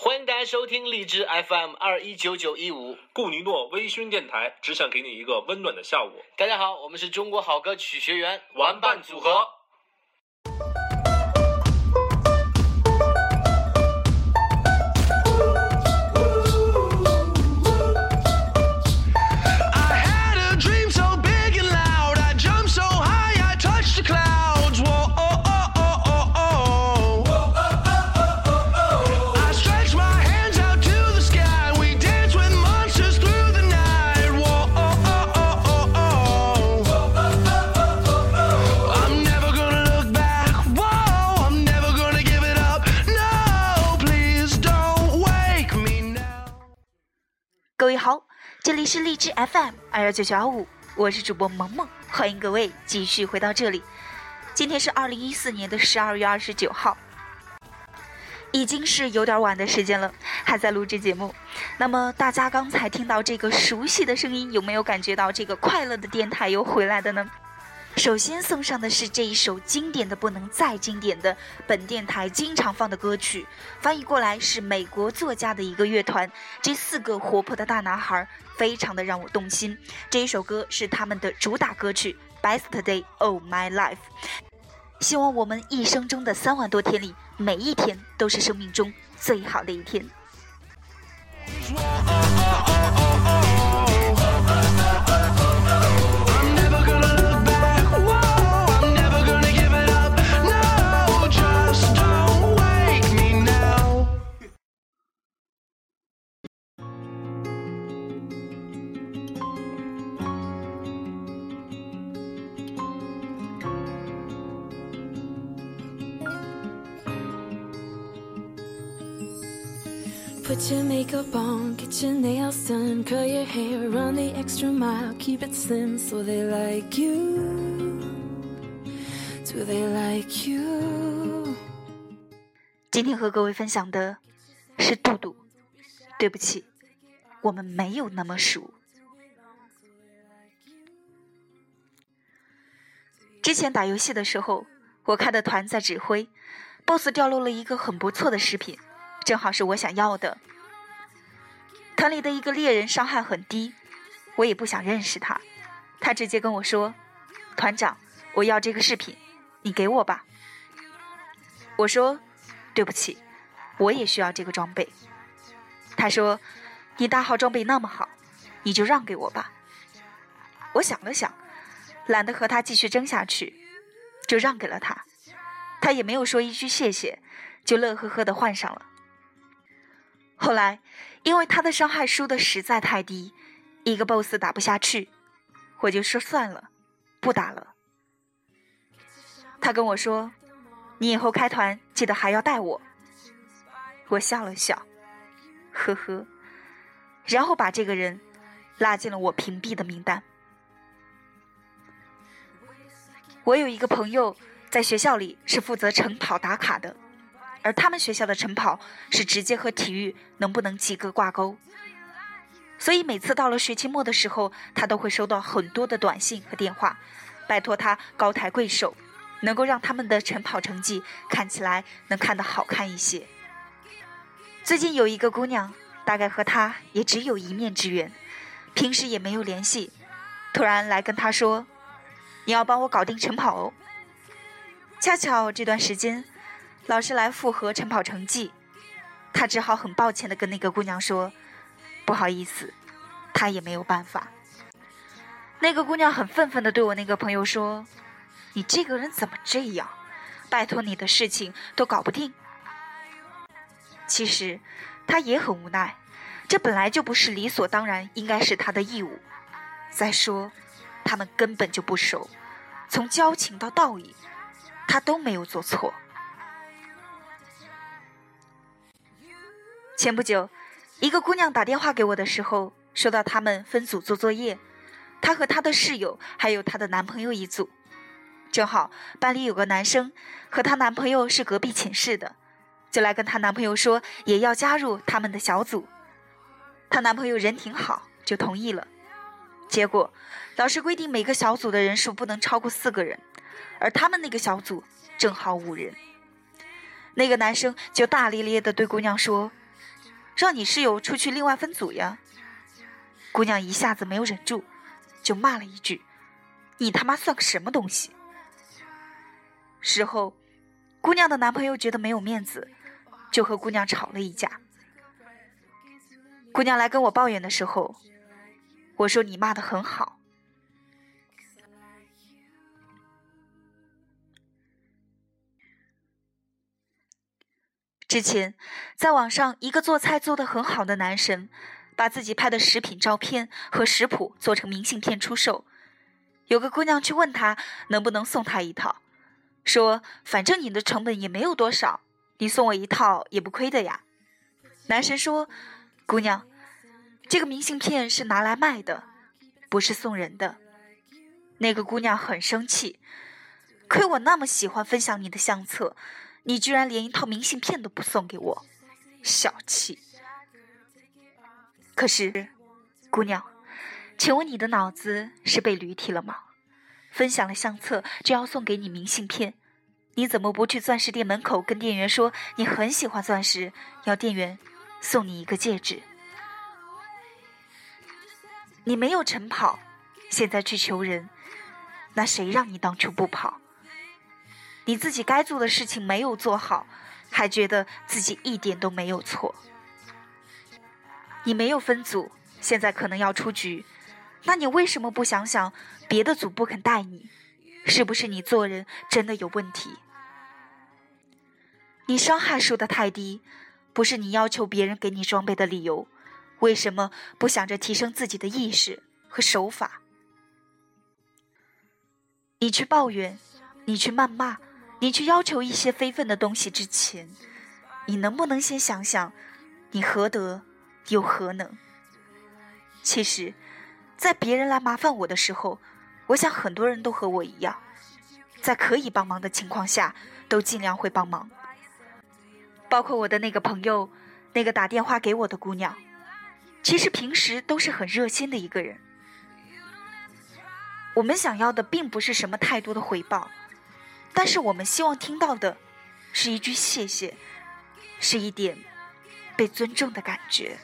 欢迎大家收听荔枝 FM 二一九九一五。顾尼诺微醺电台，只想给你一个温暖的下午。大家好，我们是中国好歌曲学员玩伴组合。各位好，这里是荔枝 FM 二幺九九幺五，我是主播萌萌，欢迎各位继续回到这里。今天是二零一四年的十二月二十九号，已经是有点晚的时间了，还在录制节目。那么大家刚才听到这个熟悉的声音，有没有感觉到这个快乐的电台又回来的呢？首先送上的是这一首经典的不能再经典的本电台经常放的歌曲，翻译过来是美国作家的一个乐团，这四个活泼的大男孩非常的让我动心。这一首歌是他们的主打歌曲《Best Day of My Life》。希望我们一生中的三万多天里，每一天都是生命中最好的一天。？Put your makeup on, get your nails done, curl your hair, run the extra mile, keep it slim so they like you. Do they like you? 今天和各位分享的是杜杜。对不起，我们没有那么熟。之前打游戏的时候，我开的团在指挥，BOSS 掉落了一个很不错的饰品，正好是我想要的。团里的一个猎人伤害很低，我也不想认识他，他直接跟我说：“团长，我要这个饰品，你给我吧。”我说：“对不起，我也需要这个装备。”他说：“你大号装备那么好，你就让给我吧。”我想了想，懒得和他继续争下去，就让给了他。他也没有说一句谢谢，就乐呵呵的换上了。后来，因为他的伤害输的实在太低，一个 BOSS 打不下去，我就说算了，不打了。他跟我说：“你以后开团记得还要带我。”我笑了笑。呵呵，然后把这个人拉进了我屏蔽的名单。我有一个朋友在学校里是负责晨跑打卡的，而他们学校的晨跑是直接和体育能不能及格挂钩，所以每次到了学期末的时候，他都会收到很多的短信和电话，拜托他高抬贵手，能够让他们的晨跑成绩看起来能看得好看一些。最近有一个姑娘，大概和他也只有一面之缘，平时也没有联系，突然来跟他说：“你要帮我搞定晨跑哦。”恰巧这段时间，老师来复核晨跑成绩，他只好很抱歉的跟那个姑娘说：“不好意思，他也没有办法。”那个姑娘很愤愤的对我那个朋友说：“你这个人怎么这样？拜托你的事情都搞不定。”其实，他也很无奈，这本来就不是理所当然应该是他的义务。再说，他们根本就不熟，从交情到道义，他都没有做错。前不久，一个姑娘打电话给我的时候，说到他们分组做作业，她和她的室友还有她的男朋友一组，正好班里有个男生和她男朋友是隔壁寝室的。就来跟她男朋友说也要加入他们的小组。她男朋友人挺好，就同意了。结果老师规定每个小组的人数不能超过四个人，而他们那个小组正好五人。那个男生就大咧咧的对姑娘说：“让你室友出去另外分组呀。”姑娘一下子没有忍住，就骂了一句：“你他妈算个什么东西！”事后，姑娘的男朋友觉得没有面子，就和姑娘吵了一架。姑娘来跟我抱怨的时候，我说：“你骂的很好。”之前，在网上，一个做菜做得很好的男神，把自己拍的食品照片和食谱做成明信片出售。有个姑娘去问他能不能送他一套，说：“反正你的成本也没有多少，你送我一套也不亏的呀。”男神说：“姑娘，这个明信片是拿来卖的，不是送人的。”那个姑娘很生气，亏我那么喜欢分享你的相册。你居然连一套明信片都不送给我，小气！可是，姑娘，请问你的脑子是被驴踢了吗？分享了相册就要送给你明信片，你怎么不去钻石店门口跟店员说你很喜欢钻石，要店员送你一个戒指？你没有晨跑，现在去求人，那谁让你当初不跑？你自己该做的事情没有做好，还觉得自己一点都没有错。你没有分组，现在可能要出局，那你为什么不想想别的组不肯带你？是不是你做人真的有问题？你伤害输的太低，不是你要求别人给你装备的理由。为什么不想着提升自己的意识和手法？你去抱怨，你去谩骂。你去要求一些非分的东西之前，你能不能先想想，你何德又何能？其实，在别人来麻烦我的时候，我想很多人都和我一样，在可以帮忙的情况下，都尽量会帮忙。包括我的那个朋友，那个打电话给我的姑娘，其实平时都是很热心的一个人。我们想要的并不是什么太多的回报。但是我们希望听到的，是一句谢谢，是一点被尊重的感觉。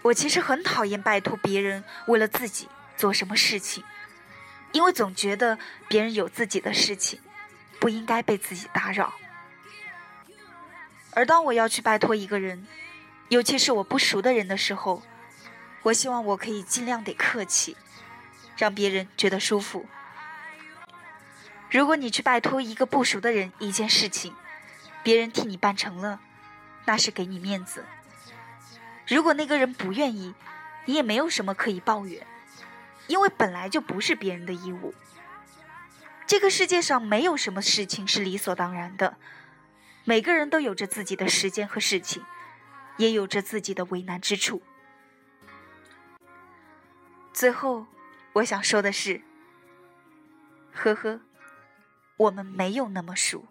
我其实很讨厌拜托别人为了自己做什么事情，因为总觉得别人有自己的事情，不应该被自己打扰。而当我要去拜托一个人，尤其是我不熟的人的时候，我希望我可以尽量得客气，让别人觉得舒服。如果你去拜托一个不熟的人一件事情，别人替你办成了，那是给你面子。如果那个人不愿意，你也没有什么可以抱怨，因为本来就不是别人的义务。这个世界上没有什么事情是理所当然的，每个人都有着自己的时间和事情，也有着自己的为难之处。最后，我想说的是，呵呵。我们没有那么熟。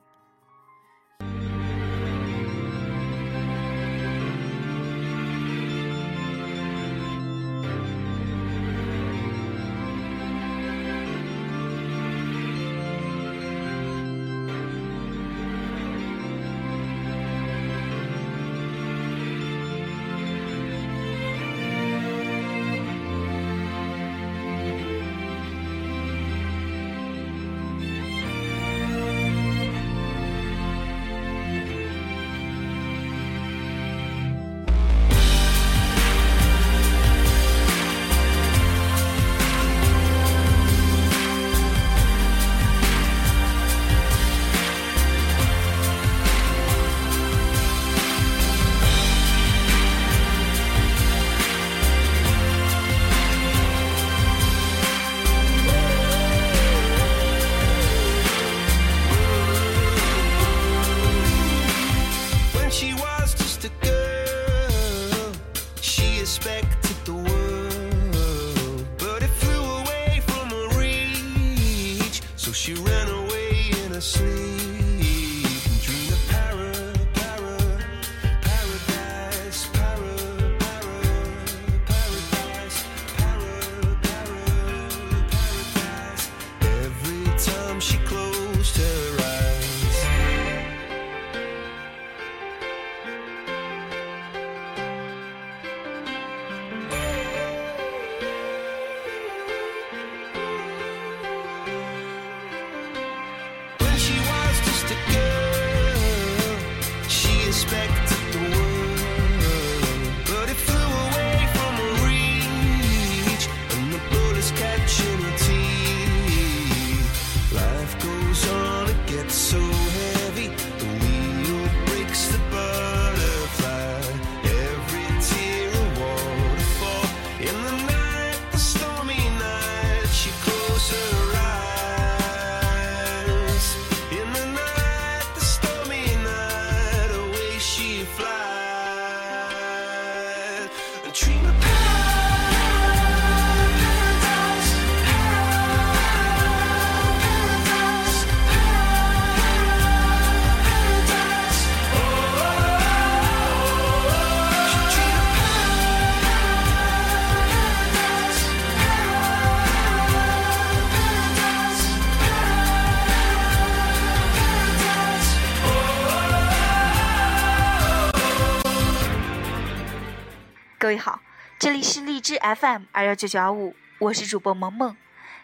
位好，这里是荔枝 FM 二幺九九二五，我是主播萌萌。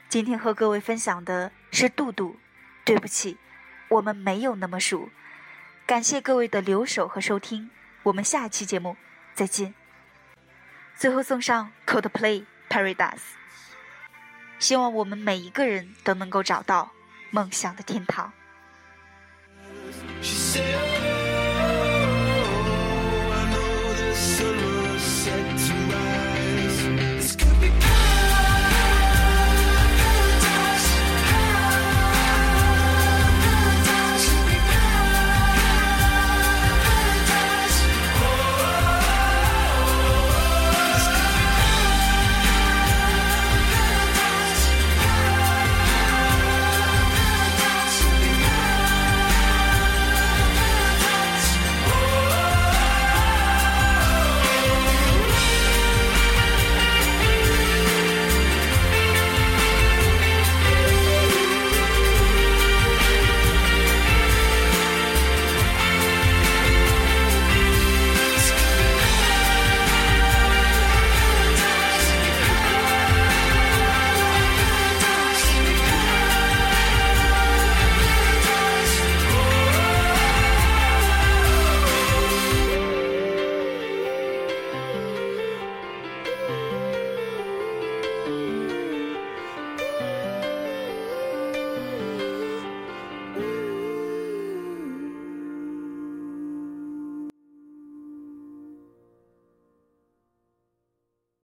今天和各位分享的是杜杜。对不起，我们没有那么熟。感谢各位的留守和收听，我们下期节目再见。最后送上 Coldplay Paradise，希望我们每一个人都能够找到梦想的天堂。